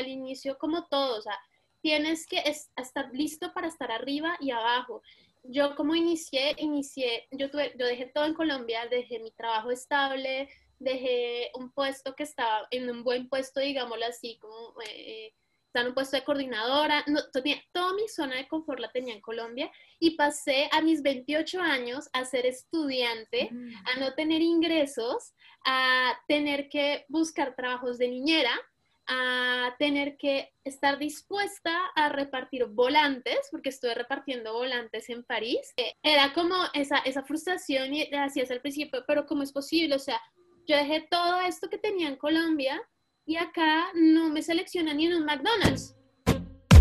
al inicio como todo, o sea, tienes que estar listo para estar arriba y abajo. Yo como inicié, inicié, yo, tuve, yo dejé todo en Colombia, dejé mi trabajo estable, dejé un puesto que estaba en un buen puesto, digámoslo así, como eh, en un puesto de coordinadora, no, tenía, toda mi zona de confort la tenía en Colombia y pasé a mis 28 años a ser estudiante, mm. a no tener ingresos, a tener que buscar trabajos de niñera, a tener que estar dispuesta a repartir volantes, porque estuve repartiendo volantes en París. Eh, era como esa, esa frustración y así es al principio, pero ¿cómo es posible? O sea, yo dejé todo esto que tenía en Colombia y acá no me seleccionan ni en un McDonald's.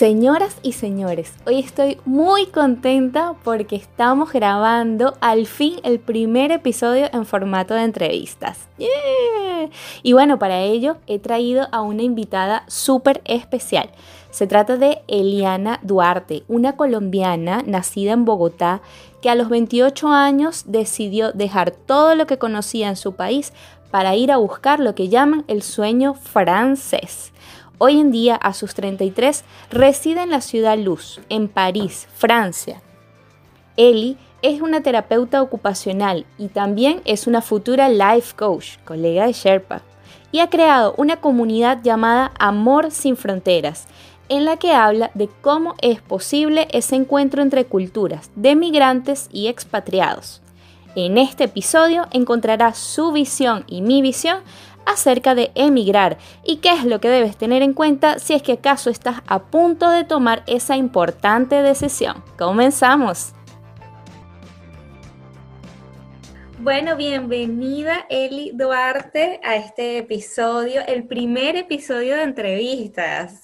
Señoras y señores, hoy estoy muy contenta porque estamos grabando al fin el primer episodio en formato de entrevistas. Y bueno, para ello he traído a una invitada súper especial. Se trata de Eliana Duarte, una colombiana nacida en Bogotá que a los 28 años decidió dejar todo lo que conocía en su país para ir a buscar lo que llaman el sueño francés. Hoy en día, a sus 33, reside en la ciudad Luz, en París, Francia. Eli es una terapeuta ocupacional y también es una futura life coach, colega de Sherpa, y ha creado una comunidad llamada Amor sin Fronteras, en la que habla de cómo es posible ese encuentro entre culturas de migrantes y expatriados. En este episodio encontrarás su visión y mi visión acerca de emigrar y qué es lo que debes tener en cuenta si es que acaso estás a punto de tomar esa importante decisión. Comenzamos. Bueno, bienvenida Eli Duarte a este episodio, el primer episodio de entrevistas.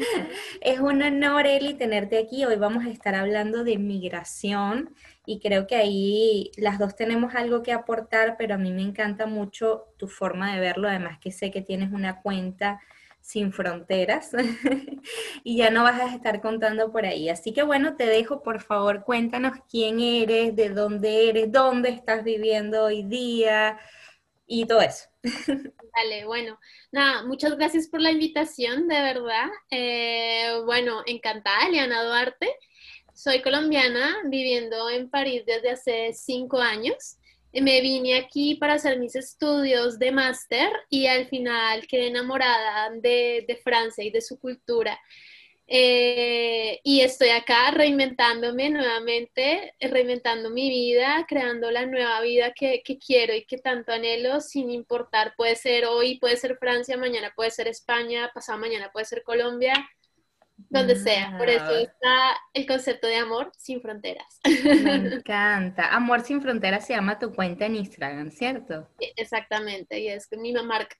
es un honor, Eli, tenerte aquí. Hoy vamos a estar hablando de migración y creo que ahí las dos tenemos algo que aportar, pero a mí me encanta mucho tu forma de verlo, además que sé que tienes una cuenta sin fronteras y ya no vas a estar contando por ahí. Así que bueno, te dejo, por favor, cuéntanos quién eres, de dónde eres, dónde estás viviendo hoy día y todo eso. Dale, bueno, nada, muchas gracias por la invitación, de verdad. Eh, bueno, encantada, Eliana Duarte. Soy colombiana, viviendo en París desde hace cinco años. Me vine aquí para hacer mis estudios de máster y al final quedé enamorada de, Francia y de su cultura. Eh, y estoy acá reinventándome nuevamente, reinventando mi vida, creando la nueva vida que, que, quiero y que tanto anhelo, sin importar, puede ser hoy, puede ser Francia, mañana puede ser España, pasado mañana puede ser Colombia, donde sea. Por eso está el concepto de amor sin fronteras. Me encanta. Amor sin fronteras se llama tu cuenta en Instagram, ¿cierto? Exactamente, y es mi marca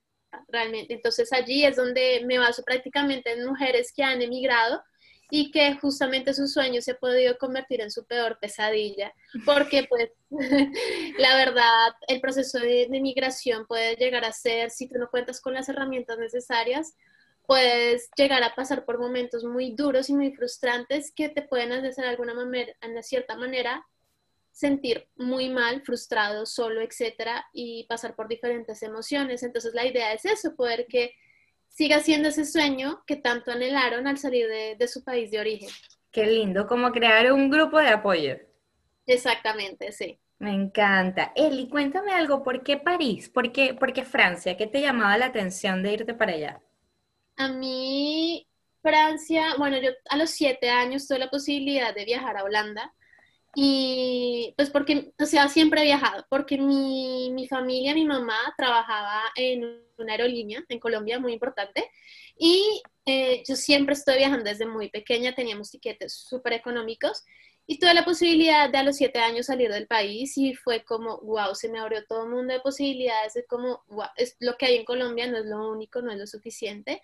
realmente. Entonces allí es donde me baso prácticamente en mujeres que han emigrado y que justamente su sueño se ha podido convertir en su peor pesadilla, porque pues la verdad el proceso de, de migración puede llegar a ser, si tú no cuentas con las herramientas necesarias, puedes llegar a pasar por momentos muy duros y muy frustrantes que te pueden hacer de alguna manera, en cierta manera, sentir muy mal, frustrado, solo, etcétera, y pasar por diferentes emociones. Entonces, la idea es eso, poder que siga siendo ese sueño que tanto anhelaron al salir de, su país de origen. Qué lindo, como crear un grupo de apoyo. Exactamente, sí. Me encanta. Eli, cuéntame algo, ¿por qué París? ¿Por qué, ¿Por qué Francia? ¿Qué te llamaba la atención de irte para allá? A mí, Francia, bueno, yo a los siete años tuve la posibilidad de viajar a Holanda y pues porque, o sea, siempre he viajado, porque mi, mi familia, mi mamá trabajaba en una aerolínea en Colombia muy importante y eh, yo siempre estoy viajando desde muy pequeña, teníamos tiquetes súper económicos y tuve la posibilidad de a los siete años salir del país y fue como, wow, se me abrió todo un mundo de posibilidades, es como, wow, es lo que hay en Colombia no es lo único, no es lo suficiente.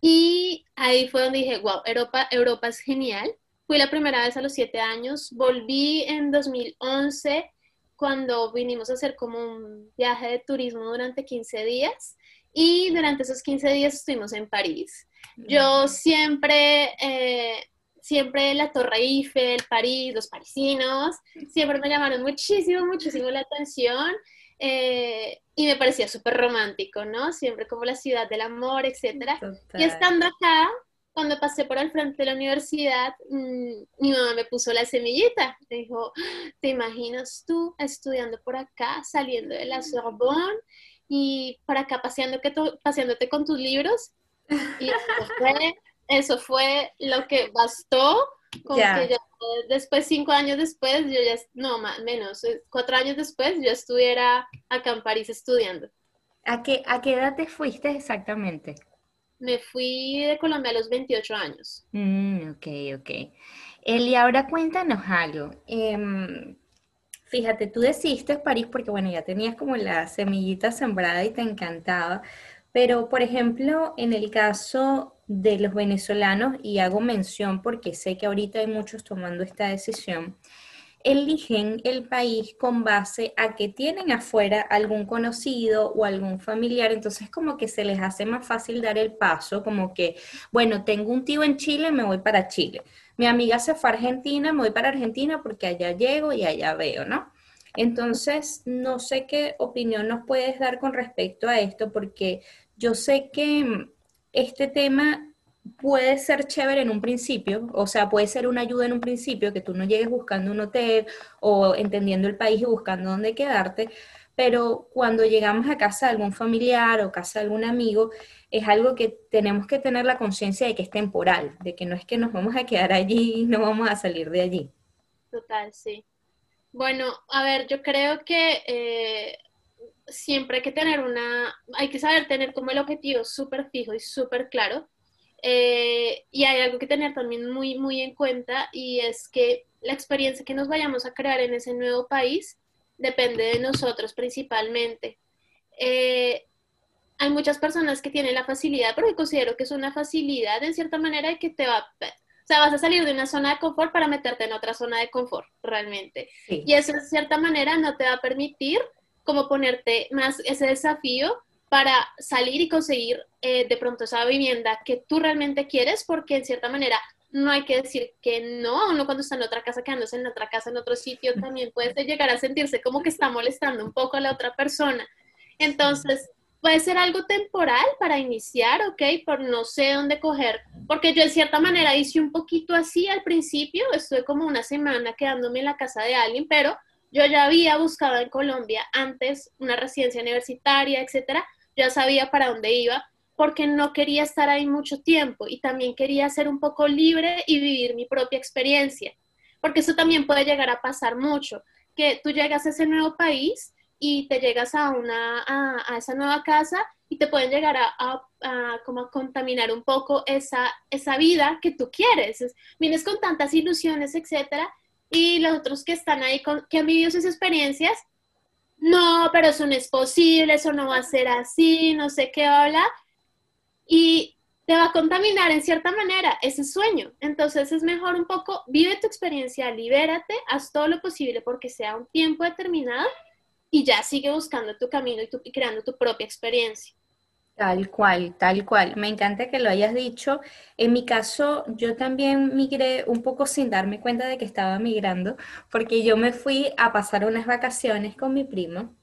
Y ahí fue donde dije, wow, Europa, Europa es genial, Fui la primera vez a los siete años, volví en 2011 cuando vinimos a hacer como un viaje de turismo durante 15 días y durante esos 15 días estuvimos en París. Yo siempre, eh, siempre la Torre Eiffel, París, los parisinos, siempre me llamaron muchísimo, muchísimo la atención. Eh, y me parecía súper romántico, ¿no? Siempre como la ciudad del amor, etc. Y estando acá, cuando pasé por el frente de la universidad, mm, mi mamá me puso la semillita. Me dijo, ¿te imaginas tú estudiando por acá, saliendo de la Sorbonne y para acá paseándote, paseándote con tus libros? Y fue, eso fue lo que bastó con que ya después, cinco años después, yo ya, no, más, menos, eh, cuatro años después, yo estuviera acá en París estudiando. ¿A qué, ¿A qué edad te fuiste exactamente? Me fui de Colombia a los 28 años. Mm, ok, ok. Eli, ahora cuéntanos algo. Em, fíjate, tú decidiste París porque, bueno, ya tenías como la semillita sembrada y te encantaba, pero, por ejemplo, en el caso de los venezolanos, y hago mención porque sé que ahorita hay muchos tomando esta decisión, eligen el país con base a que tienen afuera algún conocido o algún familiar, entonces como que se les hace más fácil dar el paso, como que, bueno, tengo un tío en Chile, me voy para Chile. Mi amiga se fue a Argentina, me voy para Argentina porque allá llego y allá veo, ¿no? Entonces, no sé qué opinión nos puedes dar con respecto a esto, porque yo sé que este tema puede ser chévere en un principio, o sea, puede ser una ayuda en un principio, que tú no llegues buscando un hotel o entendiendo el país y buscando dónde quedarte, pero cuando llegamos a casa de algún familiar o casa de algún amigo, es algo que tenemos que tener la conciencia de que es temporal, de que no es que nos vamos a quedar allí y no vamos a salir de allí. Total, sí. Bueno, a ver, yo creo que eh, siempre hay que tener una, hay que saber tener como el objetivo súper fijo y súper claro eh, y hay algo que tener también muy, muy en cuenta y es que la experiencia que nos vayamos a crear en ese nuevo país depende de nosotros principalmente. Eh, hay muchas personas que tienen la facilidad, porque considero que es una facilidad en cierta manera que te va, o sea, vas a salir de una zona de confort para meterte en otra zona de confort, realmente. Y eso en cierta manera no te va a permitir como ponerte más ese desafío para salir y conseguir eh, de pronto esa vivienda que tú realmente quieres, porque en cierta manera no hay que decir que no, uno cuando está en otra casa, quedándose en otra casa, en otro sitio, también puede llegar a sentirse como que está molestando un poco a la otra persona. Entonces, puede ser algo temporal para iniciar, ¿ok? Por no sé dónde coger, porque yo en cierta manera hice un poquito así al principio, estuve como una semana quedándome en la casa de alguien, pero yo ya había buscado en Colombia antes una residencia universitaria, etcétera, ya sabía para dónde iba, porque no quería estar ahí mucho tiempo y también quería ser un poco libre y vivir mi propia experiencia, porque eso también puede llegar a pasar mucho, que tú llegas a ese nuevo país y te llegas a, una, a, esa nueva casa y te pueden llegar a, como a contaminar un poco esa, esa vida que tú quieres. Vienes con tantas ilusiones, etcétera, y los otros que están ahí, con, que han vivido esas experiencias, no, pero eso no es posible, eso no va a ser así, no sé qué habla, y te va a contaminar en cierta manera ese sueño. Entonces es mejor un poco, vive tu experiencia, libérate, haz todo lo posible porque sea un tiempo determinado y ya sigue buscando tu camino y, y creando tu propia experiencia. Tal cual, tal cual. Me encanta que lo hayas dicho. En mi caso, yo también migré un poco sin darme cuenta de que estaba migrando, porque yo me fui a pasar unas vacaciones con mi primo,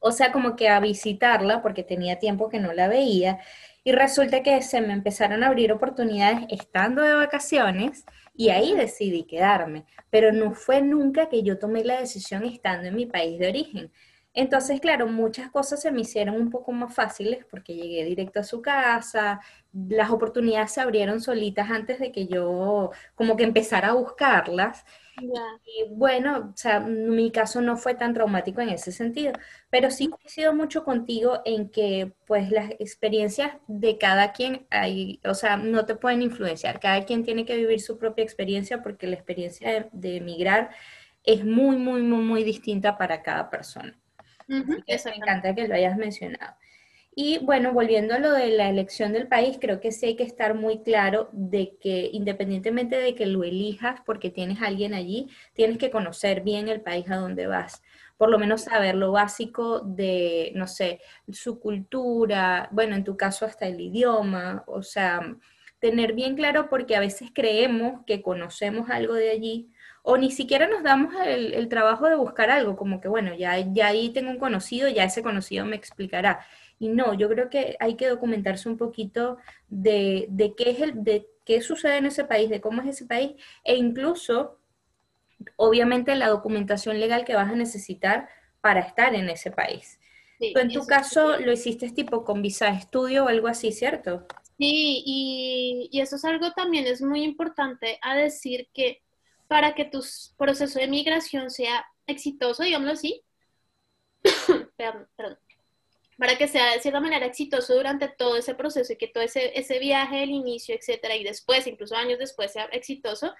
o sea, como que a visitarla, porque tenía tiempo que no la veía, y resulta que se me empezaron a abrir oportunidades estando de vacaciones, y ahí decidí quedarme, pero no fue nunca que yo tomé la decisión estando en mi país de origen. Entonces, claro, muchas cosas se me hicieron un poco más fáciles porque llegué directo a su casa, las oportunidades se abrieron solitas antes de que yo como que empezara a buscarlas. Y bueno, o sea, mi caso no fue tan traumático en ese sentido, pero sí coincido mucho contigo en que pues las experiencias de cada quien hay, o sea, no te pueden influenciar, cada quien tiene que vivir su propia experiencia porque la experiencia de, de emigrar es muy, muy, muy, muy distinta para cada persona. Me encanta que lo hayas mencionado. Y bueno, volviendo a lo de la elección del país, creo que sí hay que estar muy claro de que independientemente de que lo elijas porque tienes a alguien allí, tienes que conocer bien el país a donde vas. Por lo menos saber lo básico de, no sé, su cultura, bueno, en tu caso hasta el idioma, o sea, tener bien claro porque a veces creemos que conocemos algo de allí o ni siquiera nos damos el, el trabajo de buscar algo, como que bueno, ya, ya ahí tengo un conocido, ya ese conocido me explicará y no, yo creo que hay que documentarse un poquito de, qué es el, de qué sucede en ese país, de cómo es ese país, e incluso, obviamente, la documentación legal que vas a necesitar para estar en ese país. Tú en tu caso lo hiciste tipo con visa de estudio o algo así, ¿cierto? Sí, y, y, eso es algo también es muy importante a decir que para que tu proceso de migración sea exitoso, digámoslo así, para que sea de cierta manera exitoso durante todo ese proceso y que todo ese, ese viaje, el inicio, etcétera, y después, incluso años después, sea exitoso,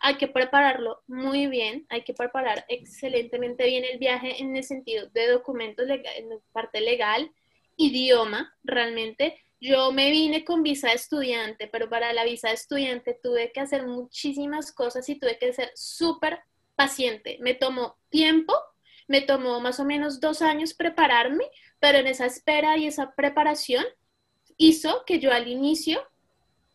hay que prepararlo muy bien, hay que preparar excelentemente bien el viaje en el sentido de documentos, en parte legal, idioma, realmente. Yo me vine con visa de estudiante, pero para la visa de estudiante tuve que hacer muchísimas cosas y tuve que ser súper paciente. Me tomó tiempo, me tomó más o menos dos años prepararme, pero en esa espera y esa preparación hizo que yo al inicio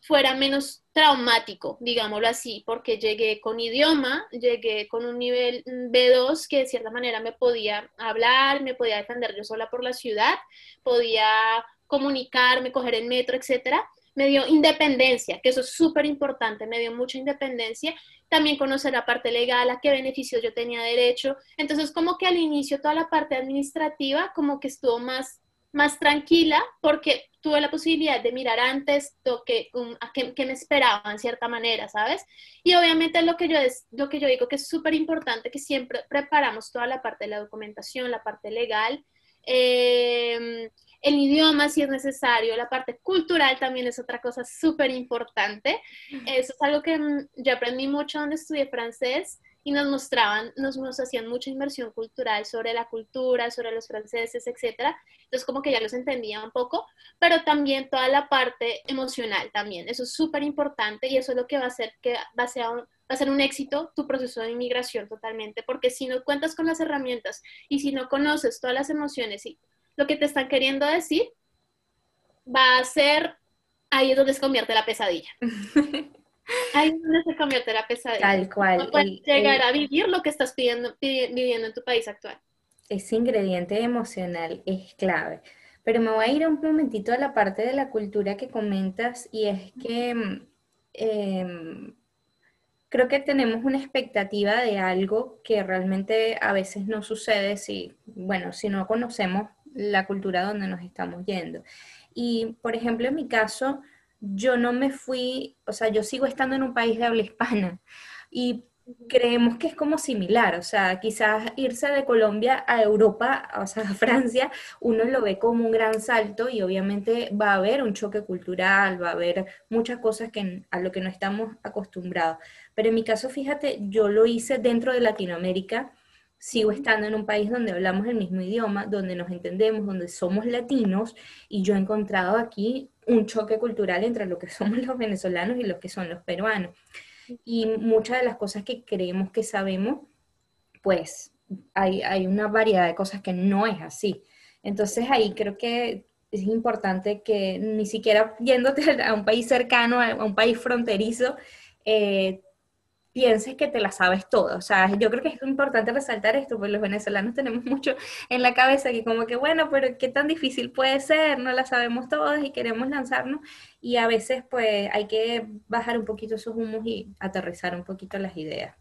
fuera menos traumático, digámoslo así, porque llegué con idioma, llegué con un nivel B2 que de cierta manera me podía hablar, me podía defender yo sola por la ciudad, podía comunicarme, coger el metro, etcétera. Me dio independencia, que eso es súper importante, me dio mucha independencia. También conocer la parte legal, a qué beneficios yo tenía derecho. Entonces, como que al inicio toda la parte administrativa como que estuvo más más tranquila porque tuve la posibilidad de mirar antes lo que, a qué, me esperaba en cierta manera, ¿sabes? Y obviamente lo que yo, es, lo que yo digo que es súper importante, que siempre preparamos toda la parte de la documentación, la parte legal, eh, el idioma si es necesario, la parte cultural también es otra cosa súper importante. Eso es algo que mm, yo aprendí mucho donde estudié francés y nos mostraban, nos, nos hacían mucha inmersión cultural sobre la cultura, sobre los franceses, etcétera. Entonces como que ya los entendía un poco, pero también toda la parte emocional también. Eso es súper importante y eso es lo que va a hacer que va a ser un, va a ser un éxito tu proceso de inmigración totalmente, porque si no cuentas con las herramientas y si no conoces todas las emociones y lo que te están queriendo decir, va a ser ahí es donde se convierte la pesadilla. Ahí es donde se convierte la pesadilla. Tal cual. No puedes llegar a vivir lo que estás pidiendo, viviendo en tu país actual. Ese ingrediente emocional es clave. Pero me voy a ir un momentito a la parte de la cultura que comentas y es que em, creo que tenemos una expectativa de algo que realmente a veces no sucede si, bueno, si no conocemos la cultura donde nos estamos yendo. Y, por ejemplo, en mi caso, yo no me fui, o sea, yo sigo estando en un país de habla hispana y creemos que es como similar, o sea, quizás irse de Colombia a Europa, o sea, a Francia, uno lo ve como un gran salto y obviamente va a haber un choque cultural, va a haber muchas cosas que, a lo que no estamos acostumbrados. Pero en mi caso, fíjate, yo lo hice dentro de Latinoamérica, sigo estando en un país donde hablamos el mismo idioma, donde nos entendemos, donde somos latinos y yo he encontrado aquí un choque cultural entre lo que somos los venezolanos y los que son los peruanos. Y muchas de las cosas que creemos que sabemos, pues hay, hay una variedad de cosas que no es así. Entonces ahí creo que es importante que ni siquiera yéndote a un país cercano, a un país fronterizo, eh, pienses que te la sabes todo. O sea, yo creo que es importante resaltar esto, porque los venezolanos tenemos mucho en la cabeza que como que, bueno, pero qué tan difícil puede ser, no la sabemos todas y queremos lanzarnos. Y a veces pues hay que bajar un poquito esos humos y aterrizar un poquito las ideas.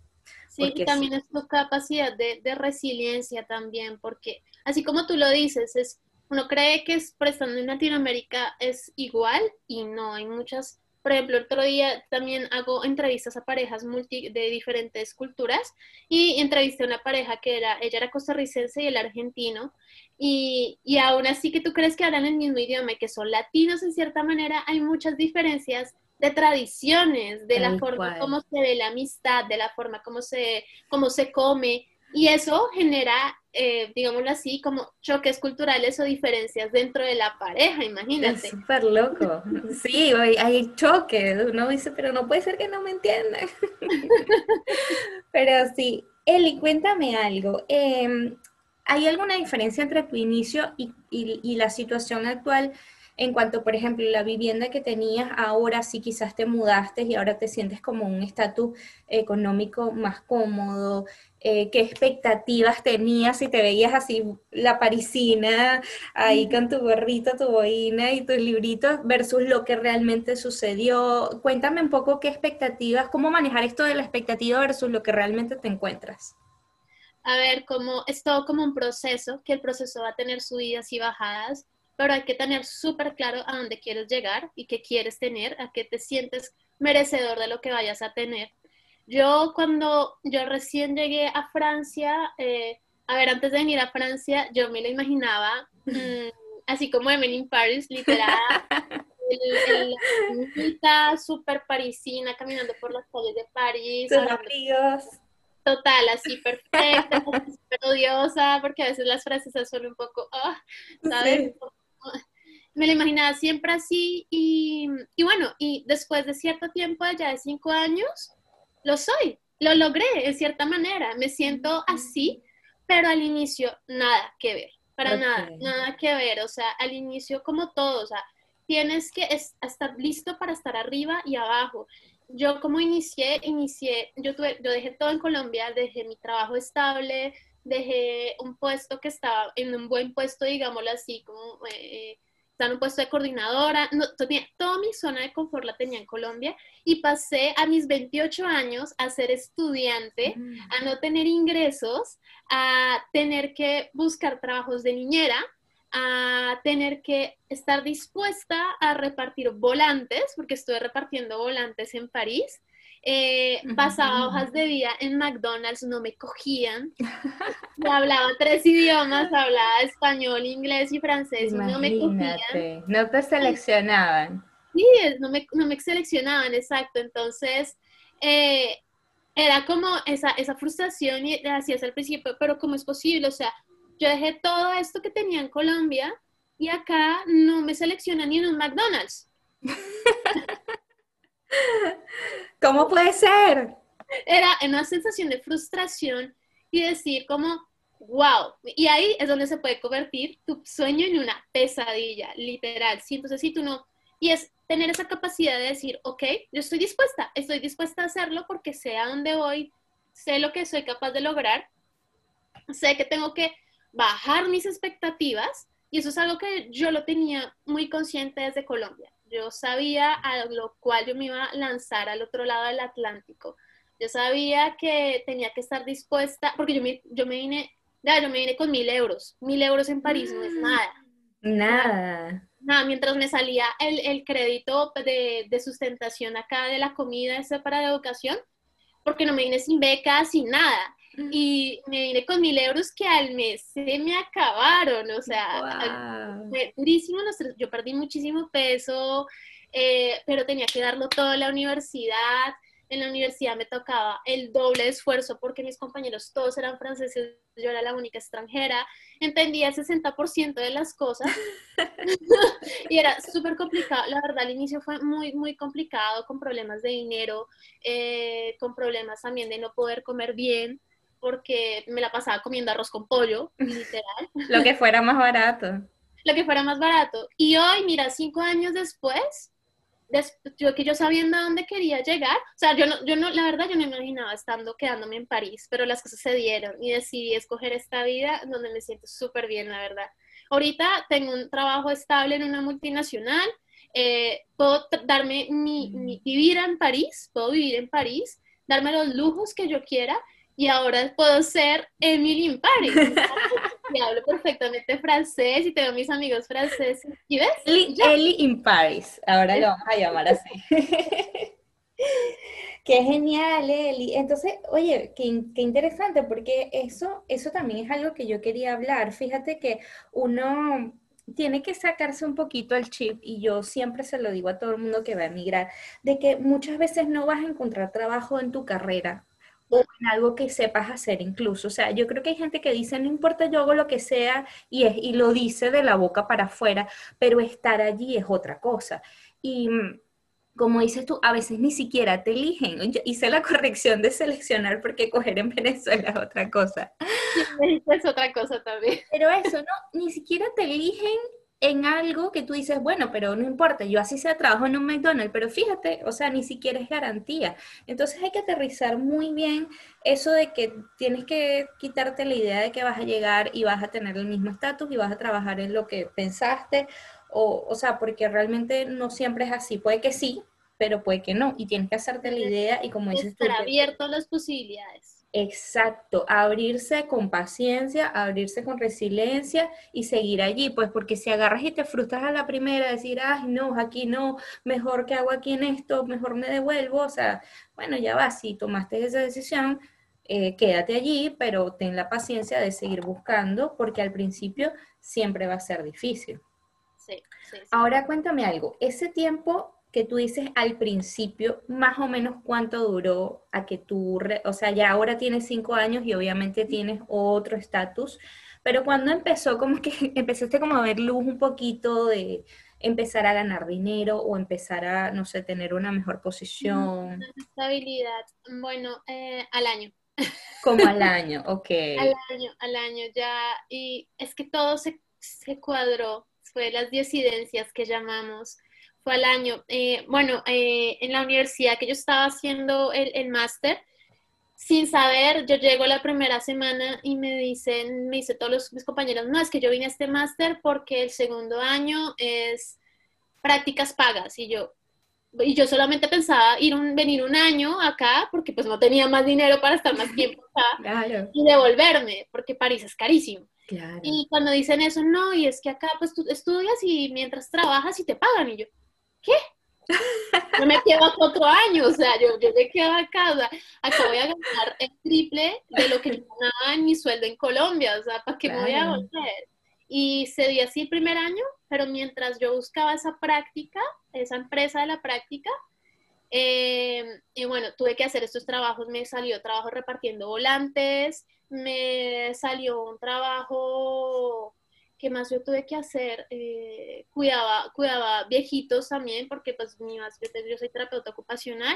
Sí, y también es tu capacidad de, de, resiliencia también, porque así como tú lo dices, es uno cree que es, prestando en Latinoamérica es igual y no, hay muchas por ejemplo, otro día también hago entrevistas a parejas multi, de diferentes culturas y entrevisté a una pareja que era, ella era costarricense y el argentino, y, y aún así que tú crees que hablan el mismo idioma y que son latinos en cierta manera, hay muchas diferencias de tradiciones, de la forma como se ve la amistad, de la forma como se, como se come, Y eso genera, eh, digámoslo así, como choques culturales o diferencias dentro de la pareja, imagínate. Es súper loco. Sí, hay choques. Uno dice, pero no puede ser que no me entiendan. pero sí. Eli, cuéntame algo. Em, ¿Hay alguna diferencia entre tu inicio y, y la situación actual? en cuanto, por ejemplo, la vivienda que tenías ahora, si quizás te mudaste y ahora te sientes como un estatus económico más cómodo, eh, qué expectativas tenías si te veías así la parisina, ahí con tu gorrito, tu boina y tus libritos, versus lo que realmente sucedió. Cuéntame un poco qué expectativas, cómo manejar esto de la expectativa versus lo que realmente te encuentras. A ver, como es todo como un proceso, que el proceso va a tener subidas y bajadas pero hay que tener súper claro a dónde quieres llegar y qué quieres tener, a qué te sientes merecedor de lo que vayas a tener. Yo cuando yo recién llegué a Francia, eh, a ver, antes de venir a Francia, yo me lo imaginaba mm, así como Emily in Paris, literal, el, súper parisina, caminando por las calles de París. Total, así perfecta, súper odiosa, porque a veces las frases son un poco, ah, ¿sabes? me lo imaginaba siempre así y, bueno, y después de cierto tiempo, ya de cinco años, lo soy, lo logré en cierta manera, me siento así, pero al inicio nada que ver, para nada, nada que ver, o sea, al inicio como todo, o sea, tienes que estar listo para estar arriba y abajo. Yo como inicié, inicié, yo, tuve, yo dejé todo en Colombia, dejé mi trabajo estable, dejé un puesto que estaba en un buen puesto, digámoslo así, como eh, en un puesto de coordinadora, no, tenía, toda mi zona de confort la tenía en Colombia y pasé a mis 28 años a ser estudiante, mm. a no tener ingresos, a tener que buscar trabajos de niñera, a tener que estar dispuesta a repartir volantes, porque estuve repartiendo volantes en París, eh, pasaba hojas de vida en McDonald's, no me cogían. hablaba tres idiomas, hablaba español, inglés y francés, no me cogían. No te seleccionaban. Sí, no me, no me seleccionaban, exacto. Entonces, eh, era como esa, esa frustración y hacías al principio, pero ¿cómo es posible? O sea, yo dejé todo esto que tenía en Colombia y acá no me seleccionan ni en un McDonald's. ¿Cómo puede ser? Era una sensación de frustración y decir como, wow, y ahí es donde se puede convertir tu sueño en una pesadilla, literal. Sí, entonces si tú no, y es tener esa capacidad de decir, ok, yo estoy dispuesta, estoy dispuesta a hacerlo porque sé a dónde voy, sé lo que soy capaz de lograr, sé que tengo que bajar mis expectativas y eso es algo que yo lo tenía muy consciente desde Colombia. Yo sabía a lo cual yo me iba a lanzar al otro lado del Atlántico. Yo sabía que tenía que estar dispuesta, porque yo me, yo me vine, ya, yo me vine con mil euros. Mil euros en París no es nada. Nada. Nada, mientras me salía el, el crédito de, de, sustentación acá de la comida, ese para la educación, porque no me vine sin becas, sin nada. Y me vine con mil euros que al mes se me acabaron, o sea, fue durísimo, yo perdí muchísimo peso, eh, pero tenía que darlo todo en la universidad, en la universidad me tocaba el doble de esfuerzo porque mis compañeros todos eran franceses, yo era la única extranjera, entendía el 60% de las cosas. Y era súper complicado, la verdad al inicio fue muy, muy complicado con problemas de dinero, eh, con problemas también de no poder comer bien porque me la pasaba comiendo arroz con pollo, literal. Lo que fuera más barato. Lo que fuera más barato. Y hoy, mira, cinco años después, yo que yo sabiendo a dónde quería llegar, o sea, yo no, yo no, la verdad yo no imaginaba estando quedándome en París, pero las cosas se dieron y decidí escoger esta vida donde me siento súper bien, la verdad. Ahorita tengo un trabajo estable en una multinacional, eh, puedo darme mi, mi, vivir en París, puedo vivir en París, darme los lujos que yo quiera y ahora puedo ser Emily in Paris. y hablo perfectamente francés y tengo mis amigos franceses. ¿Y ves? Eli, in Paris, ahora lo vamos a llamar así. Qué genial, Eli. Entonces, oye, qué, qué, interesante, porque eso, eso también es algo que yo quería hablar. Fíjate que uno tiene que sacarse un poquito el chip, y yo siempre se lo digo a todo el mundo que va a emigrar, de que muchas veces no vas a encontrar trabajo en tu carrera o en algo que sepas hacer incluso. O sea, yo creo que hay gente que dice, no importa, yo hago lo que sea y, es, y lo dice de la boca para afuera, pero estar allí es otra cosa. Y mm, como dices tú, a veces ni siquiera te eligen. hice la corrección de seleccionar porque coger en Venezuela es otra cosa. es otra cosa también. Pero eso, no, ni siquiera te eligen en algo que tú dices, bueno, pero no importa, yo así sea trabajo en un McDonald's, pero fíjate, o sea, ni siquiera es garantía. Entonces hay que aterrizar muy bien eso de que tienes que quitarte la idea de que vas a llegar y vas a tener el mismo estatus y vas a trabajar en lo que pensaste, o, o sea, porque realmente no siempre es así, puede que sí, pero puede que no, y tienes que hacerte la idea y como dices Estar abierto a las posibilidades. Exacto, abrirse con paciencia, abrirse con resiliencia y seguir allí, pues porque si agarras y te frustras a la primera, decir, ay, no, aquí no, mejor que hago aquí en esto, mejor me devuelvo, o sea, bueno, ya va, si tomaste esa decisión, eh, quédate allí, pero ten la paciencia de seguir buscando, porque al principio siempre va a ser difícil. Sí, sí, sí. Ahora cuéntame algo, ese tiempo que tú dices al principio, más o menos cuánto duró a que tú, o sea, ya ahora tienes cinco años y obviamente tienes otro estatus, pero cuando empezó, como que empezaste como a ver luz un poquito de empezar a ganar dinero o empezar a, no sé, tener una mejor posición. Estabilidad, bueno, eh, al año. Como al año, ok. al año, al año ya, y es que todo se, se cuadró, fue las disidencias que llamamos fue al año. Eh, bueno, eh, en la universidad que yo estaba haciendo el, el máster, sin saber, yo llego la primera semana y me dicen, me dice todos mis compañeros, no, es que yo vine a este máster porque el segundo año es prácticas pagas. Y yo, y yo solamente pensaba ir un, venir un año acá porque pues no tenía más dinero para estar más tiempo acá y devolverme, porque París es carísimo. Y cuando dicen eso, no, y es que acá pues tú estudias y mientras trabajas y te pagan. Y yo, ¿qué? Yo me quedo otro año, o sea, yo, yo me quedo acá, o sea, acá voy a ganar el triple de lo que ganaba en mi sueldo en Colombia, o sea, ¿para qué me voy a volver? Y se dio así el primer año, pero mientras yo buscaba esa práctica, esa empresa de la práctica, eh, y bueno, tuve que hacer estos trabajos, me salió trabajo repartiendo volantes, me salió un trabajo ¿qué más yo tuve que hacer? Eh, cuidaba, cuidaba viejitos también, porque pues mi yo soy terapeuta ocupacional.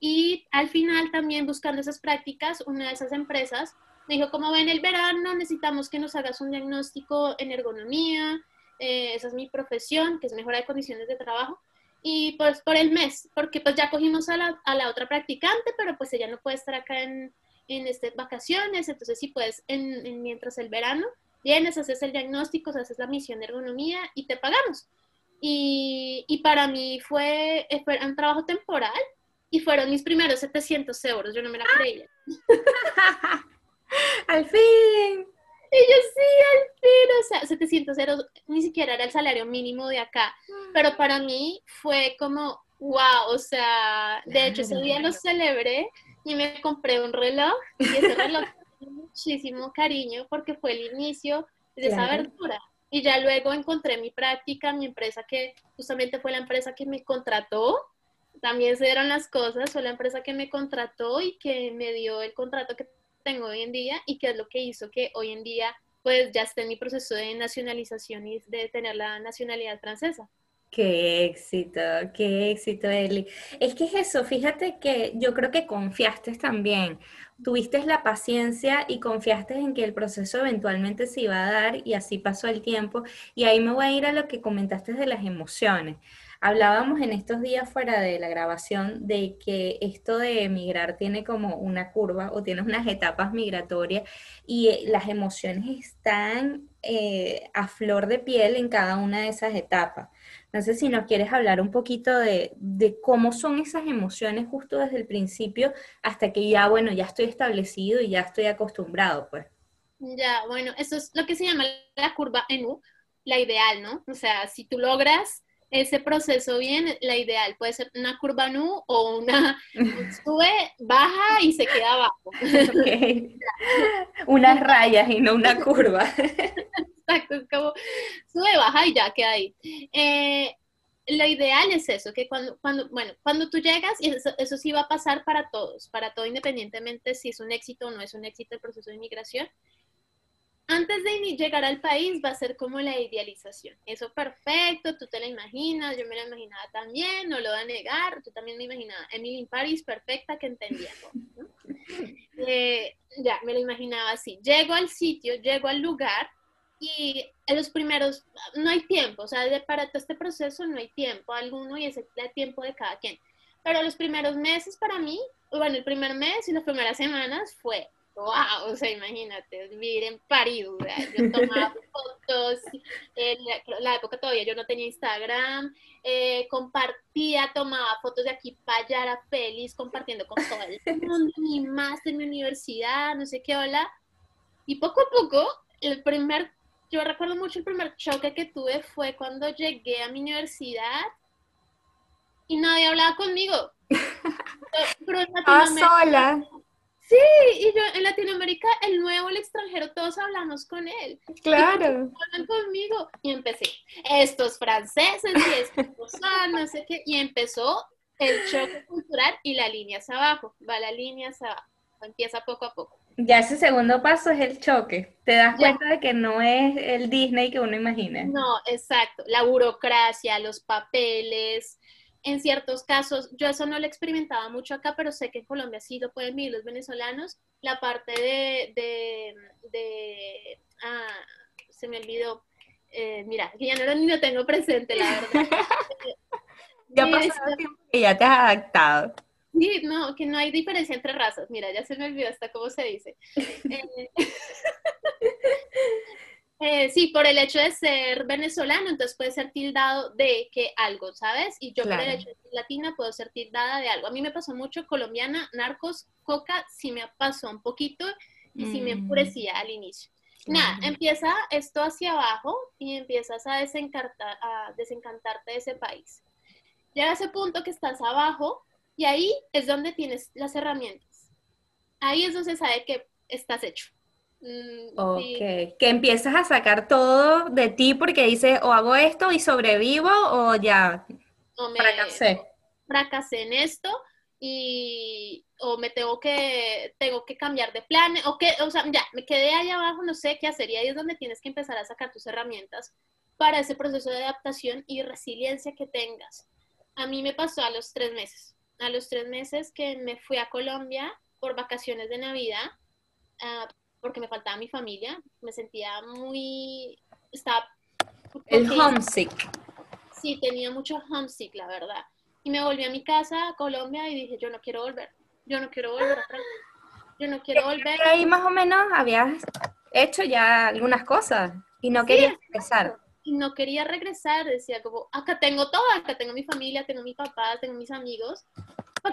Y al final también buscando esas prácticas, una de esas empresas me dijo, como ven el verano, necesitamos que nos hagas un diagnóstico en ergonomía, eh, esa es mi profesión, que es mejora de condiciones de trabajo, y pues por el mes, porque pues ya cogimos a la, a la otra practicante, pero pues ella no puede estar acá en, en estas vacaciones, entonces sí puedes en, mientras el verano vienes, haces el diagnóstico, haces la misión de ergonomía y te pagamos. Y, y para mí fue, eh, fue, un trabajo temporal y fueron mis primeros 700 euros, yo no me la creía. al fin. Y yo sí, al fin, o sea, 700 euros ni siquiera era el salario mínimo de acá, pero para mí fue como, wow, o sea, de hecho ese día lo celebré y me compré un reloj y ese reloj muchísimo cariño porque fue el inicio de esa abertura. Y ya luego encontré mi práctica, mi empresa que justamente fue la empresa que me contrató. También se dieron las cosas, fue la empresa que me contrató y que me dio el contrato que tengo hoy en día y que es lo que hizo que hoy en día pues ya esté en mi proceso de nacionalización y de tener la nacionalidad francesa. Qué éxito, qué éxito, Eli. Es que es eso, fíjate que yo creo que confiaste también, tuviste la paciencia y confiaste en que el proceso eventualmente se iba a dar y así pasó el tiempo. Y ahí me voy a ir a lo que comentaste de las emociones. Hablábamos en estos días fuera de la grabación de que esto de emigrar tiene como una curva o tiene unas etapas migratorias y eh, las emociones están eh, a flor de piel en cada una de esas etapas. No sé si nos quieres hablar un poquito de, cómo son esas emociones justo desde el principio hasta que ya, bueno, ya estoy establecido y ya estoy acostumbrado, pues. Ya, bueno, eso es lo que se llama la curva en U, la ideal, ¿no? O sea, si tú logras ese proceso bien, la ideal puede ser una curva nu o una sube, baja y se queda abajo. Unas rayas y no una curva. Exacto, es como sube, baja y ya queda ahí. Eh, lo ideal es eso, que cuando, cuando, bueno, cuando tú llegas, y eso, eso sí va a pasar para todos, para todo independientemente si es un éxito o no es un éxito el proceso de inmigración, antes de llegar al país va a ser como la idealización. Eso perfecto, tú te la imaginas, yo me la imaginaba también, no lo voy a negar, tú también me imaginaba. Emily in Paris, perfecta, que entendía todo. Eh, ya, me lo imaginaba así. Llego al sitio, llego al lugar y en los primeros, no hay tiempo, o sea, para todo este proceso no hay tiempo alguno y es el tiempo de cada quien. Pero los primeros meses para mí, bueno, el primer mes y las primeras semanas fue wow, o sea, imagínate, vivir en París, yo tomaba fotos, en la, época todavía yo no tenía Instagram, eh, compartía, tomaba fotos de aquí para allá, era feliz compartiendo con todo el mundo, mi máster, mi universidad, no sé qué, hola, y poco a poco, el primer, yo recuerdo mucho el primer choque que tuve fue cuando llegué a mi universidad y nadie hablaba conmigo. Pero, ah, sola Sí, y yo en Latinoamérica, el nuevo, el extranjero, todos hablamos con él. Claro. hablan conmigo. Y empecé, estos franceses y estos no sé qué. Y empezó el choque cultural y la línea hacia abajo. Va la línea hacia abajo. Empieza poco a poco. Ya ese segundo paso es el choque. Te das cuenta de que no es el Disney que uno imagina. No, exacto. La burocracia, los papeles, en ciertos casos, yo eso no lo experimentaba mucho acá, pero sé que en Colombia sí lo pueden vivir los venezolanos, la parte de, de, ah, se me olvidó, eh, mira, que ya no, ni lo tengo presente, la verdad. ya ha pasado tiempo que ya te has adaptado. Sí, no, que no hay diferencia entre razas. Mira, ya se me olvidó hasta cómo se dice. Eh, eh, sí, por el hecho de ser venezolano, entonces puede ser tildado de que algo, ¿sabes? Y yo por el hecho de ser latina puedo ser tildada de algo. A mí me pasó mucho colombiana, narcos, coca, sí me pasó un poquito y sí me mm. enfurecía al inicio. Nada, empieza esto hacia abajo y empiezas a, a desencantarte de ese país. Llega a ese punto que estás abajo y ahí es donde tienes las herramientas. Ahí es donde se sabe que estás hecho. Mm, ok, que empiezas a sacar todo de ti porque dices, o hago esto y sobrevivo o ya o me, fracasé. Fracasé en esto y o me tengo que tengo que cambiar de plan o que o sea ya me quedé ahí abajo no sé qué hacer y ahí es donde tienes que empezar a sacar tus herramientas para ese proceso de adaptación y resiliencia que tengas a mí me pasó a los tres meses a los tres meses que me fui a Colombia por vacaciones de Navidad uh, porque me faltaba mi familia, me sentía muy, estaba... El homesick. Sí, tenía mucho homesick, la verdad. Y me volví a mi casa, a Colombia, y dije, yo no quiero volver, yo no quiero volver atrás, yo no quiero volver. ahí más o menos habías hecho ya algunas cosas y no querías regresar. Y no quería regresar, decía como, acá tengo todo, acá tengo mi familia, tengo mi papá, tengo mis amigos,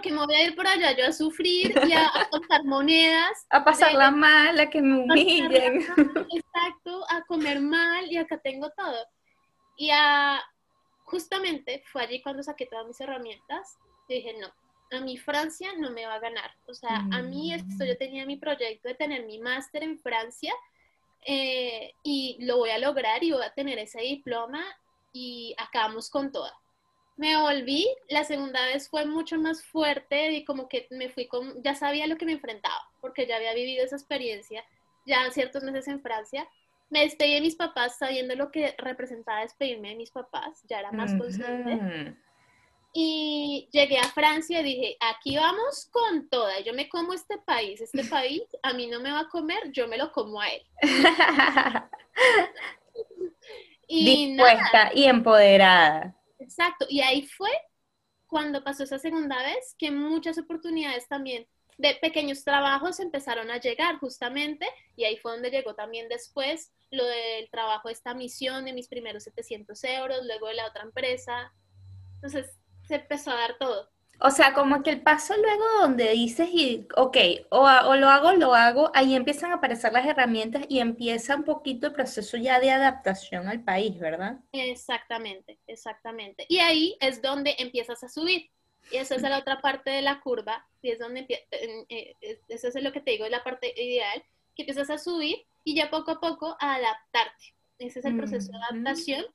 que me voy a ir por allá yo a sufrir y a, contar monedas. A pasarla mal, a que me humillen. Exacto, a comer mal y acá tengo todo. Y a, justamente fue allí cuando saqué todas mis herramientas. Dije, no, a mí Francia no me va a ganar. O sea, a mí esto, yo tenía mi proyecto de tener mi máster en Francia eh, y lo voy a lograr y voy a tener ese diploma y acabamos con toda me volví, la segunda vez fue mucho más fuerte y como que me fui con, ya sabía lo que me enfrentaba, porque ya había vivido esa experiencia ya ciertos meses en Francia. Me despedí de mis papás sabiendo lo que representaba despedirme de mis papás, ya era más consciente. Y llegué a Francia y dije, aquí vamos con toda, yo me como este país, este país a mí no me va a comer, yo me lo como a él. y Dispuesta y empoderada. Exacto, y ahí fue cuando pasó esa segunda vez que muchas oportunidades también de pequeños trabajos empezaron a llegar justamente y ahí fue donde llegó también después lo del trabajo de esta misión de mis primeros 700 euros, luego de la otra empresa. Entonces se empezó a dar todo. O sea, como que el paso luego donde dices, y, ok, o, o, lo hago, lo hago, ahí empiezan a aparecer las herramientas y empieza un poquito el proceso ya de adaptación al país, ¿verdad? Exactamente, exactamente. Y ahí es donde empiezas a subir. Y esa es la otra parte de la curva, y es donde, eh, eso es lo que te digo, es la parte ideal, que empiezas a subir y ya poco a poco a adaptarte. Ese es el proceso de adaptación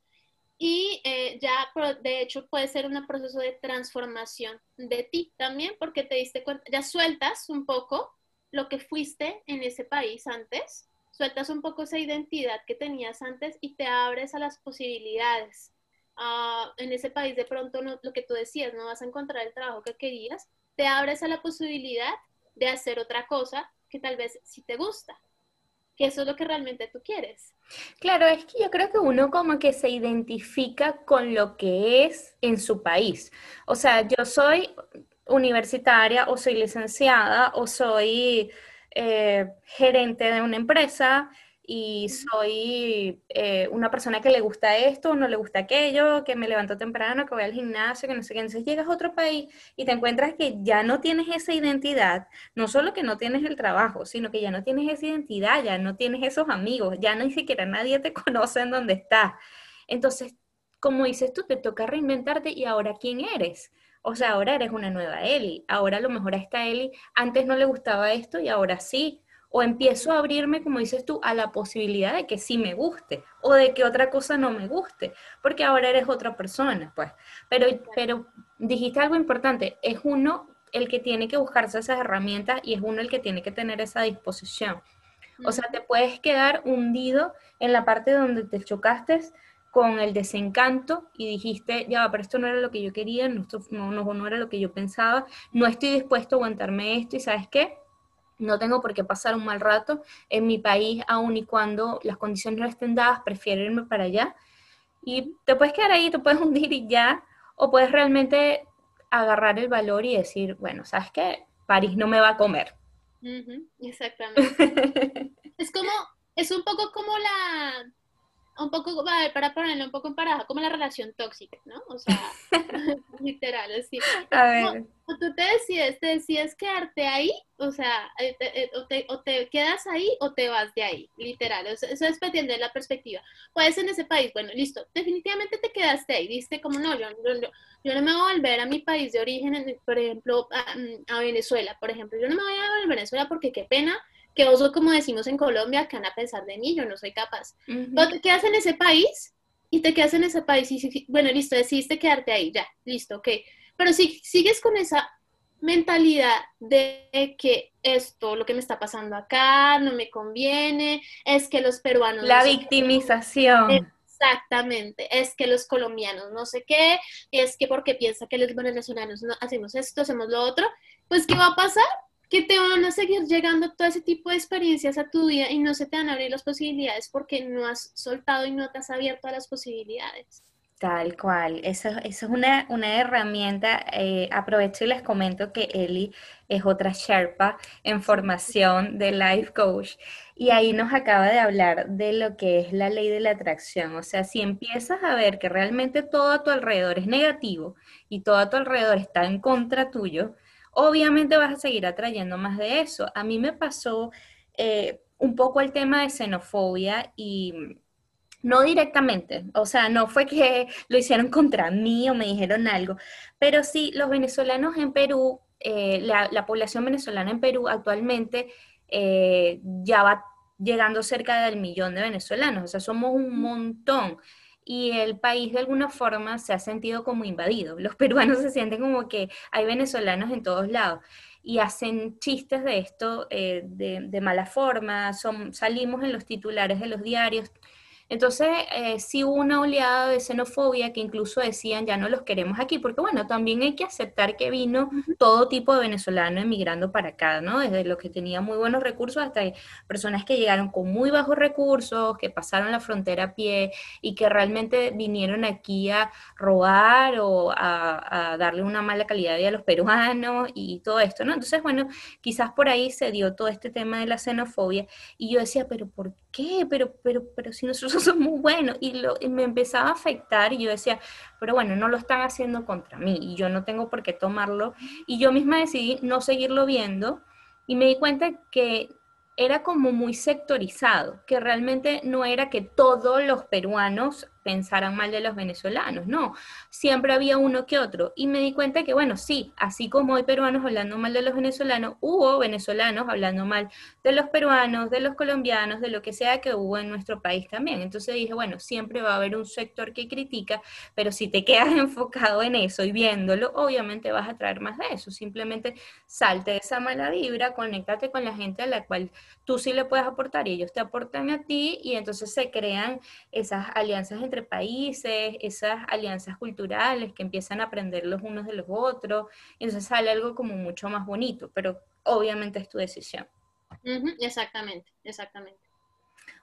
y eh, ya de hecho puede ser un proceso de transformación de ti también porque te diste cuenta, ya sueltas un poco lo que fuiste en ese país antes, sueltas un poco esa identidad que tenías antes y te abres a las posibilidades. Ah, en ese país de pronto lo que tú decías, no vas a encontrar el trabajo que querías, te abres a la posibilidad de hacer otra cosa que tal vez sí te gusta que eso es lo que realmente tú quieres. Claro, es que yo creo que uno como que se identifica con lo que es en su país. O sea, yo soy universitaria o soy licenciada o soy eh, gerente de una empresa y soy eh, una persona que le gusta esto, no le gusta aquello, que me levanto temprano, que voy al gimnasio, que no sé qué. Entonces llegas a otro país y te encuentras que ya no tienes esa identidad, no solo que no tienes el trabajo, sino que ya no tienes esa identidad, ya no tienes esos amigos, ya ni siquiera nadie te conoce en donde estás. Entonces, como dices tú, te toca reinventarte y ahora quién eres. O sea, ahora eres una nueva Eli. Ahora a lo mejor a esta Eli antes no le gustaba esto y ahora sí o empiezo a abrirme, como dices tú, a la posibilidad de que sí me guste o de que otra cosa no me guste, porque ahora eres otra persona, pues. Pero, pero dijiste algo importante, es uno el que tiene que buscarse esas herramientas y es uno el que tiene que tener esa disposición. O sea, te puedes quedar hundido en la parte donde te chocaste con el desencanto y dijiste, ya, pero esto no era lo que yo quería, no, no, no era lo que yo pensaba, no estoy dispuesto a aguantarme esto y sabes qué, no tengo por qué pasar un mal rato en mi país, aun y cuando las condiciones no estén dadas, prefiero irme para allá. Y te puedes quedar ahí, te puedes hundir y ya, o puedes realmente agarrar el valor y decir, bueno, ¿sabes qué? París no me va a comer. exactamente. es como, es un poco como la, un poco, para ponerlo un poco en paraja, como la relación tóxica, ¿no? O sea, literal, así. A ver. tú te decides, te decides quedarte ahí, o sea, eh, eh, o, te, o, te, quedas ahí o te vas de ahí, literal. eso es dependiendo de la perspectiva. Puedes en ese país, bueno, listo, definitivamente te quedaste ahí, viste como no, yo, yo, yo no me voy a volver a mi país de origen, por ejemplo, a, mm, a Venezuela, por ejemplo, yo no me voy a volver a Venezuela porque qué pena que oso, como decimos en Colombia, que van a pensar de mí, yo no soy capaz. Pero te quedas en ese país y te quedas en ese país y, bueno, listo, decidiste quedarte ahí, ya, listo, ok. Pero si sigues con esa mentalidad de que esto, lo que me está pasando acá, no me conviene, es que los peruanos... La victimización. Exactamente, es que los colombianos no sé qué, es que porque piensa que los venezolanos no hacemos esto, hacemos lo otro, pues ¿qué va a pasar? Que te van a seguir llegando todo ese tipo de experiencias a tu vida y no se te van a abrir las posibilidades porque no has soltado y no te has abierto a las posibilidades. Tal cual, eso, es una, una herramienta. Eh, aprovecho y les comento que Eli es otra Sherpa en formación de Life Coach y ahí nos acaba de hablar de lo que es la ley de la atracción. O sea, si empiezas a ver que realmente todo a tu alrededor es negativo y todo a tu alrededor está en contra tuyo, obviamente vas a seguir atrayendo más de eso. A mí me pasó eh, un poco el tema de xenofobia y no directamente, o sea, no fue que lo hicieron contra mí o me dijeron algo, pero sí los venezolanos en Perú, eh, la, población venezolana en Perú actualmente eh, ya va llegando cerca del millón de venezolanos, o sea, somos un montón y el país de alguna forma se ha sentido como invadido. Los peruanos se sienten como que hay venezolanos en todos lados y hacen chistes de esto eh, de, mala forma, son, salimos en los titulares de los diarios, entonces, eh, sí hubo una oleada de xenofobia que incluso decían, ya no los queremos aquí, porque bueno, también hay que aceptar que vino todo tipo de venezolano emigrando para acá, ¿no? Desde los que tenían muy buenos recursos hasta personas que llegaron con muy bajos recursos, que pasaron la frontera a pie y que realmente vinieron aquí a robar o a, a darle una mala calidad de vida a los peruanos y todo esto, ¿no? Entonces, bueno, quizás por ahí se dio todo este tema de la xenofobia y yo decía, pero ¿por qué? Pero, pero, pero si nosotros son muy buenos y, lo, me empezaba a afectar y yo decía, pero bueno, no lo están haciendo contra mí y yo no tengo por qué tomarlo. Y yo misma decidí no seguirlo viendo y me di cuenta que era como muy sectorizado, que realmente no era que todos los peruanos pensaran mal de los venezolanos, no, siempre había uno que otro. Y me di cuenta que, bueno, sí, así como hay peruanos hablando mal de los venezolanos, hubo venezolanos hablando mal de los peruanos, de los colombianos, de lo que sea que hubo en nuestro país también. Entonces dije, bueno, siempre va a haber un sector que critica, pero si te quedas enfocado en eso y viéndolo, obviamente vas a traer más de eso. Simplemente salte de esa mala vibra, conéctate con la gente a la cual tú sí le puedes aportar y ellos te aportan a ti y entonces se crean esas alianzas entre países, esas alianzas culturales que empiezan a aprender los unos de los otros, y entonces sale algo como mucho más bonito, pero obviamente es tu decisión. exactamente, exactamente.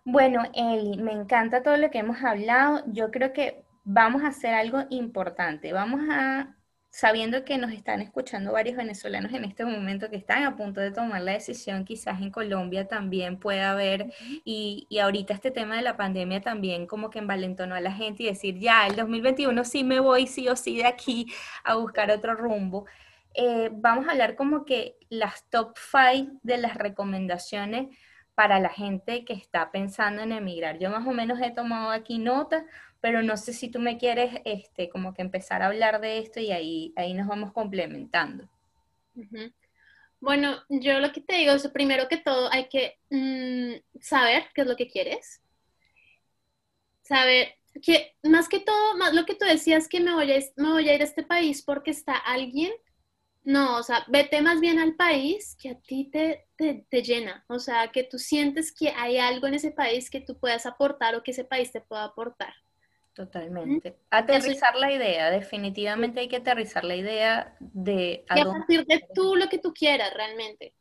Bueno, Eli, me encanta todo lo que hemos hablado. Yo creo que vamos a hacer algo importante. Vamos a sabiendo que nos están escuchando varios venezolanos en este momento que están a punto de tomar la decisión, quizás en Colombia también pueda haber, y, y, ahorita este tema de la pandemia también como que envalentonó a la gente y decir, ya, el 2021 sí me voy sí o sí de aquí a buscar otro rumbo. Eh, vamos a hablar como que las top five de las recomendaciones para la gente que está pensando en emigrar. Yo más o menos he tomado aquí notas pero no sé si tú me quieres este, como que empezar a hablar de esto y ahí, ahí nos vamos complementando. Bueno, yo lo que te digo es, primero que todo, hay que mm, saber qué es lo que quieres. Saber que, más que todo, más lo que tú decías, que me voy, a, me voy a ir a este país porque está alguien. No, o sea, vete más bien al país que a ti te, te, te, llena. O sea, que tú sientes que hay algo en ese país que tú puedas aportar o que ese país te pueda aportar. Totalmente. Aterrizar la idea, definitivamente hay que aterrizar la idea de... A y a partir de tú lo que tú quieras realmente.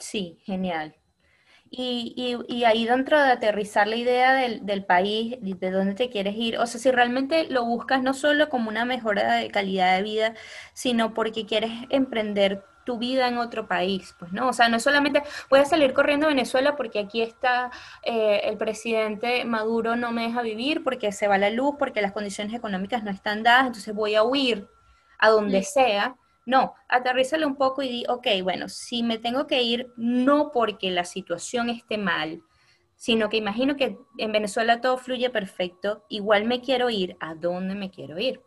Sí, genial. Y, y, ahí dentro de aterrizar la idea del, del, país, de dónde te quieres ir, o sea, si realmente lo buscas no solo como una mejora de calidad de vida, sino porque quieres emprender tu vida en otro país, pues, ¿no? O sea, no solamente voy a salir corriendo a Venezuela porque aquí está eh, el presidente Maduro no me deja vivir, porque se va la luz, porque las condiciones económicas no están dadas, entonces voy a huir a donde sea. No, aterrízale un poco y di, ok, bueno, si me tengo que ir, no porque la situación esté mal, sino que imagino que en Venezuela todo fluye perfecto, igual me quiero ir, ¿a dónde me quiero ir?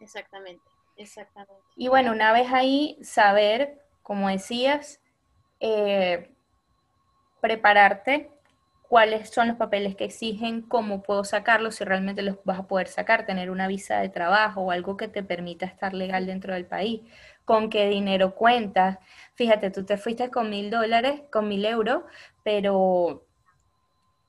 Exactamente, exactamente. Y bueno, una vez ahí, saber como decías, eh, prepararte cuáles son los papeles que exigen, cómo puedo sacarlos, si realmente los vas a poder sacar, tener una visa de trabajo o algo que te permita estar legal dentro del país, con qué dinero cuentas. Fíjate, tú te fuiste con mil dólares, con mil euros, pero,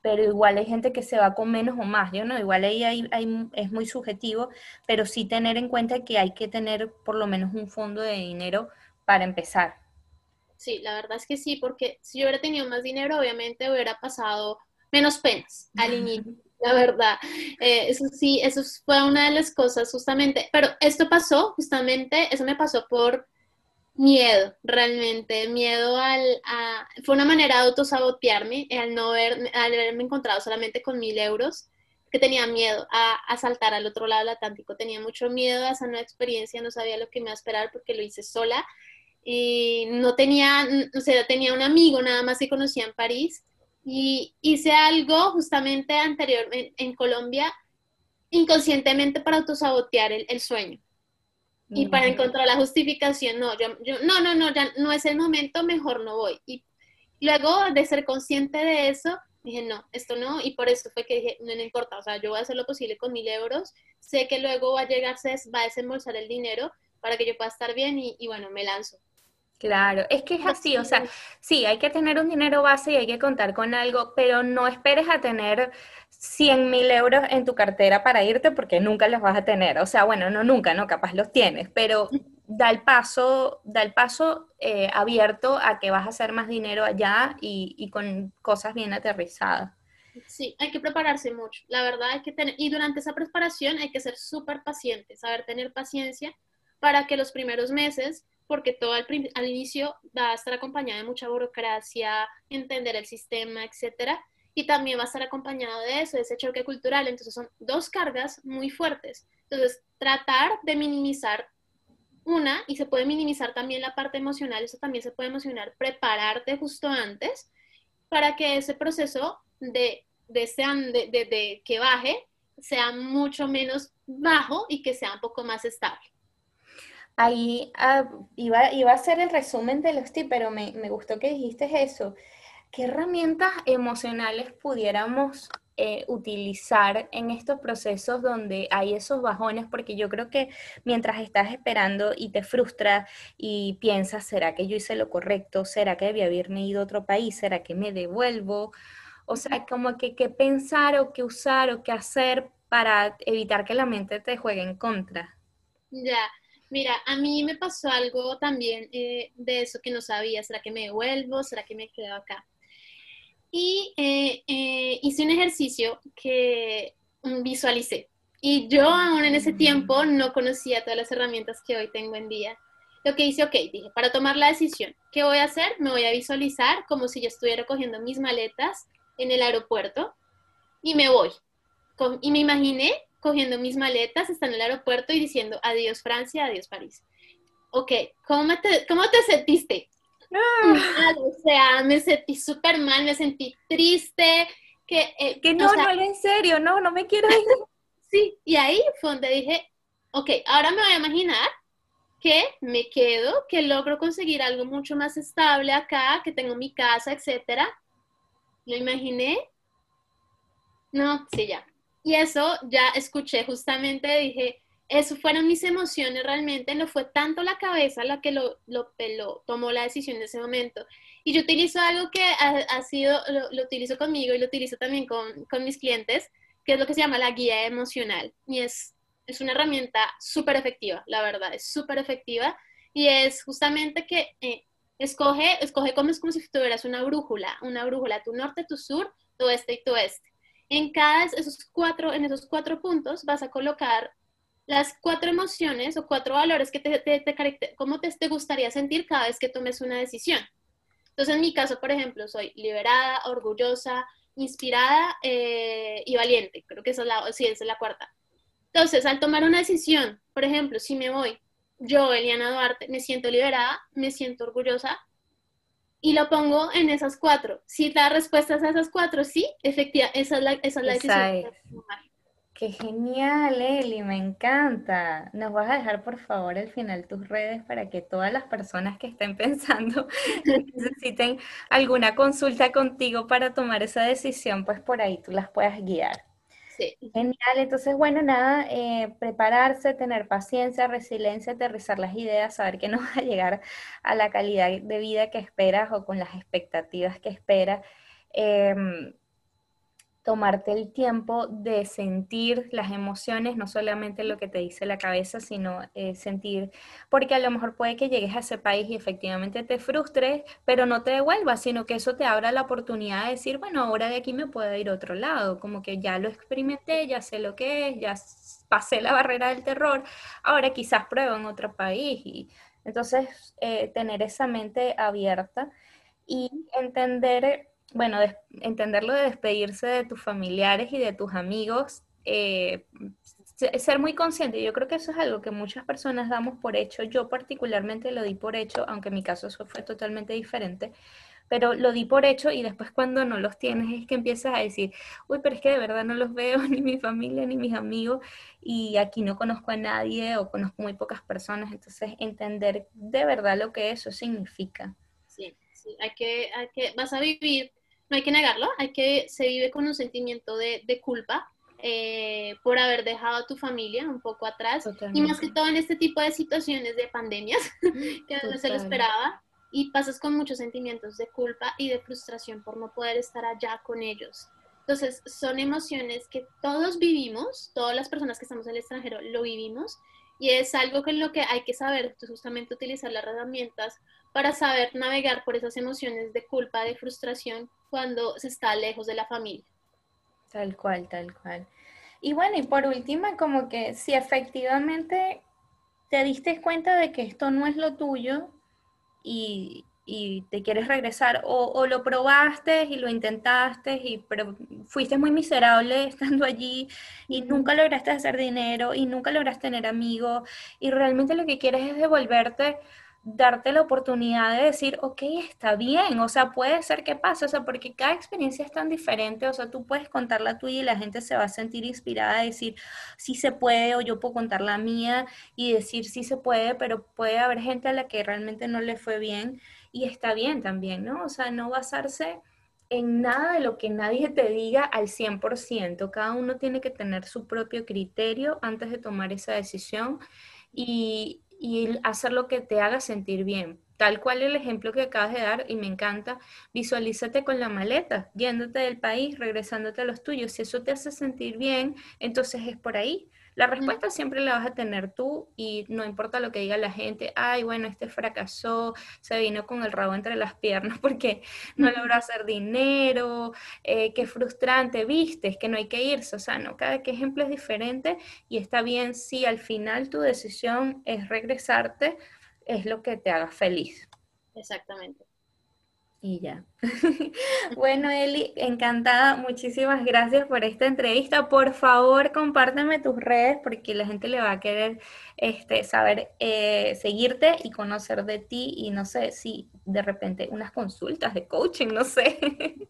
pero igual hay gente que se va con menos o más, yo no, igual ahí hay, es muy subjetivo, pero sí tener en cuenta que hay que tener por lo menos un fondo de dinero para empezar. Sí, la verdad es que sí, porque si yo hubiera tenido más dinero, obviamente hubiera pasado menos penas al inicio, la verdad. Eh, eso sí, eso fue una de las cosas justamente, pero esto pasó justamente, eso me pasó por miedo, realmente, miedo al, a, fue una manera de autosabotearme, al no haber, al haberme encontrado solamente con mil euros, que tenía miedo a, a, saltar al otro lado del Atlántico, tenía mucho miedo a esa nueva experiencia, no sabía lo que me iba a esperar porque lo hice sola y no tenía, o sea, tenía un amigo nada más que conocía en París y hice algo justamente anterior en, Colombia inconscientemente para autosabotear el, el sueño y para encontrar la justificación, no, yo, no, no, no, ya no es el momento, mejor no voy. Y luego de ser consciente de eso, dije, no, esto no, y por eso fue que dije, no, me importa, o sea, yo voy a hacer lo posible con mil euros, sé que luego va a llegarse, va a desembolsar el dinero para que yo pueda estar bien y, y bueno, me lanzo. Claro, es que es así, o sea, sí, hay que tener un dinero base y hay que contar con algo, pero no esperes a tener 100 mil euros en tu cartera para irte porque nunca los vas a tener. O sea, bueno, no nunca, no, capaz los tienes, pero da el paso, da el paso eh, abierto a que vas a hacer más dinero allá y, y con cosas bien aterrizadas. Sí, hay que prepararse mucho. La verdad hay que tener, y durante esa preparación hay que ser súper paciente, saber tener paciencia para que los primeros meses porque todo al, al, inicio va a estar acompañado de mucha burocracia, entender el sistema, etcétera, y también va a estar acompañado de eso, de ese choque cultural. Entonces son dos cargas muy fuertes. Entonces, tratar de minimizar una, y se puede minimizar también la parte emocional, eso también se puede emocionar, prepararte justo antes para que ese proceso de, de, de, de que baje sea mucho menos bajo y que sea un poco más estable. Ahí ah, iba, iba, a ser el resumen de los tips, pero me, me gustó que dijiste eso. ¿Qué herramientas emocionales pudiéramos eh, utilizar en estos procesos donde hay esos bajones, porque yo creo que mientras estás esperando y te frustras y piensas, ¿será que yo hice lo correcto? ¿Será que debía haberme ido a otro país? ¿Será que me devuelvo? O sea, como que qué pensar o qué usar o qué hacer para evitar que la mente te juegue en contra. Ya, mira, a mí me pasó algo también eh, de eso que no sabía, ¿será que me devuelvo? ¿Será que me quedo acá? y eh, eh, hice un ejercicio que visualicé. Y yo aún en ese tiempo no conocía todas las herramientas que hoy tengo en día. Lo que hice, ok, dije, para tomar la decisión, ¿qué voy a hacer? Me voy a visualizar como si yo estuviera cogiendo mis maletas en el aeropuerto y me voy. Y me imaginé cogiendo mis maletas, estando en el aeropuerto y diciendo adiós Francia, adiós París. Ok, ¿cómo te, cómo te sentiste? o sea, me sentí súper mal, me sentí triste, que... Eh, que no, no era en serio, no, no me quiero ir. sí, y ahí fue donde dije, ok, ahora me voy a imaginar que me quedo, que logro conseguir algo mucho más estable acá, que tengo mi casa, etcétera. Lo imaginé. No, sí, ya. Y eso ya escuché justamente, dije, eso fueron mis emociones realmente, no fue tanto la cabeza la que lo, lo, tomó la decisión en ese momento. Y yo utilizo algo que ha, sido, lo, utilizo conmigo y lo utilizo también con, mis clientes, que es lo que se llama la guía emocional. Y es, es una herramienta súper efectiva, la verdad, es súper efectiva. Y es justamente que eh, escoge, escoge como es como si tuvieras una brújula, una brújula, tu norte, tu sur, tu oeste y tu oeste. En cada esos cuatro, en esos cuatro puntos vas a colocar las cuatro emociones o cuatro valores que te, te, te, cómo te, te gustaría sentir cada vez que tomes una decisión. Entonces, en mi caso, por ejemplo, soy liberada, orgullosa, inspirada eh, y valiente. Creo que esa es, sí, esa es la cuarta. Entonces, al tomar una decisión, por ejemplo, si me voy, yo, Eliana Duarte, me siento liberada, me siento orgullosa y lo pongo en esas cuatro. Si la respuesta es a esas cuatro, sí, efectivamente, esa es la, esa es la decisión. Qué genial, Eli, me encanta. Nos vas a dejar por favor al final tus redes para que todas las personas que estén pensando necesiten alguna consulta contigo para tomar esa decisión, pues por ahí tú las puedas guiar. Genial, entonces bueno, nada, eh, prepararse, tener paciencia, resiliencia, aterrizar las ideas, saber que no vas a llegar a la calidad de vida que esperas o con las expectativas que esperas. Em, tomarte el tiempo de sentir las emociones, no solamente lo que te dice la cabeza, sino eh, sentir, porque a lo mejor puede que llegues a ese país y efectivamente te frustres, pero no te devuelvas, sino que eso te abra la oportunidad de decir, bueno, ahora de aquí me puedo ir a otro lado, como que ya lo experimenté, ya sé lo que es, ya pasé la barrera del terror, ahora quizás pruebo en otro país. Y entonces, eh, tener esa mente abierta y entender bueno, entenderlo de despedirse de tus familiares y de tus amigos, eh, ser muy consciente. Yo creo que eso es algo que muchas personas damos por hecho. Yo particularmente lo di por hecho, aunque en mi caso eso fue totalmente diferente. Pero lo di por hecho y después cuando no los tienes es que empiezas a decir, uy, pero es que de verdad no los veo, ni mi familia, ni mis amigos, y aquí no conozco a nadie o conozco muy pocas personas. Entonces, entender de verdad lo que eso significa. Sí, sí, hay que, hay que, vas a vivir no hay que negarlo, hay que se vive con un sentimiento de, culpa eh, por haber dejado a tu familia un poco atrás y más que todo en este tipo de situaciones de pandemias que no se lo esperaba y pasas con muchos sentimientos de culpa y de frustración por no poder estar allá con ellos. Entonces, son emociones que todos vivimos, todas las personas que estamos en el extranjero lo vivimos y es algo en lo que hay que saber justamente utilizar las herramientas para saber navegar por esas emociones de culpa, de frustración cuando se está lejos de la familia. Tal cual, tal cual. Y bueno, y por última, como que si efectivamente te diste cuenta de que esto no es lo tuyo y, te quieres regresar, o, lo probaste y lo intentaste, y, pero fuiste muy miserable estando allí y nunca lograste hacer dinero y nunca lograste tener amigos, y realmente lo que quieres es devolverte darte la oportunidad de decir, ok, está bien, o sea, puede ser que pase, o sea, porque cada experiencia es tan diferente, o sea, tú puedes contar la tuya y la gente se va a sentir inspirada a decir, sí se puede, o yo puedo contar la mía y decir, sí se puede, pero puede haber gente a la que realmente no le fue bien y está bien también, ¿no? O sea, no basarse en nada de lo que nadie te diga al 100%, cada uno tiene que tener su propio criterio antes de tomar esa decisión y, y hacer lo que te haga sentir bien. Tal cual el ejemplo que acabas de dar y me encanta, visualízate con la maleta, yéndote del país, regresándote a los tuyos. Si eso te hace sentir bien, entonces es por ahí. La respuesta siempre la vas a tener tú y no importa lo que diga la gente, ay, bueno, este fracasó, se vino con el rabo entre las piernas porque no logró hacer dinero, eh, qué frustrante, viste, es que no hay que irse, o sea, no, cada ejemplo es diferente y está bien si al final tu decisión es regresarte, es lo que te haga feliz. Exactamente. Y ya. bueno, Eli, encantada. Muchísimas gracias por esta entrevista. Por favor, compárteme tus redes porque la gente le va a querer este, saber, eh, seguirte y conocer de ti. Y no sé si de repente unas consultas de coaching, no sé.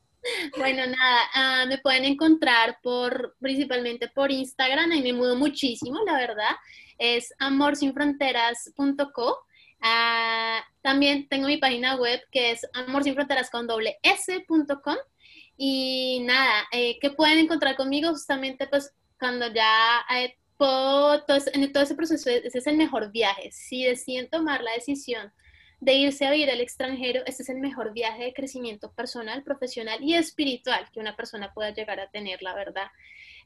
Bueno, nada, ah, me pueden encontrar por principalmente por Instagram, y me mudo muchísimo, la verdad. Es amorsinfronteras.co Ah, también tengo mi página web que es amorsinfronteras con doble y nada, eh, que pueden encontrar conmigo justamente pues cuando ya eh, todo, en todo ese proceso, ese es el mejor viaje. Si deciden tomar la decisión de irse a vivir al extranjero, este es el mejor viaje de crecimiento personal, profesional y espiritual que una persona pueda llegar a tener, la verdad.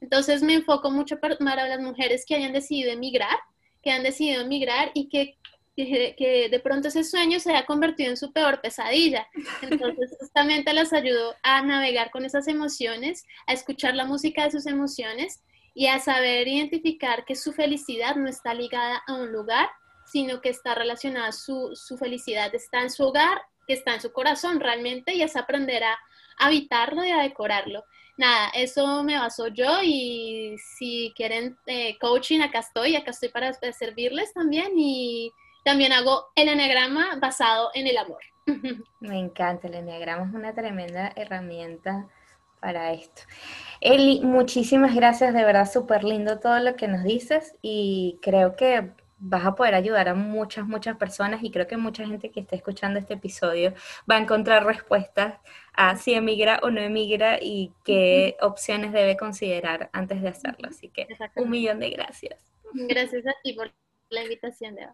Entonces me enfoco mucho para las mujeres que hayan decidido emigrar, que han decidido emigrar y que que, de pronto ese sueño se haya convertido en su peor pesadilla. Entonces, justamente las ayudo a navegar con esas emociones, a escuchar la música de sus emociones y a saber identificar que su felicidad no está ligada a un lugar, sino que está relacionada, su, su felicidad está en su hogar, que está en su corazón realmente, y es aprender a habitarlo y a decorarlo. Nada, eso me baso yo y si quieren eh, coaching, acá estoy, acá estoy para servirles también y también hago el eneagrama basado en el amor. Me encanta, el eneagrama es una tremenda herramienta para esto. Eli, muchísimas gracias, de verdad súper lindo todo lo que nos dices y creo que vas a poder ayudar a muchas, muchas personas y creo que mucha gente que está escuchando este episodio va a encontrar respuestas a si emigra o no emigra y qué opciones debe considerar antes de hacerlo. Así que un millón de gracias. Gracias a ti por la invitación de hoy.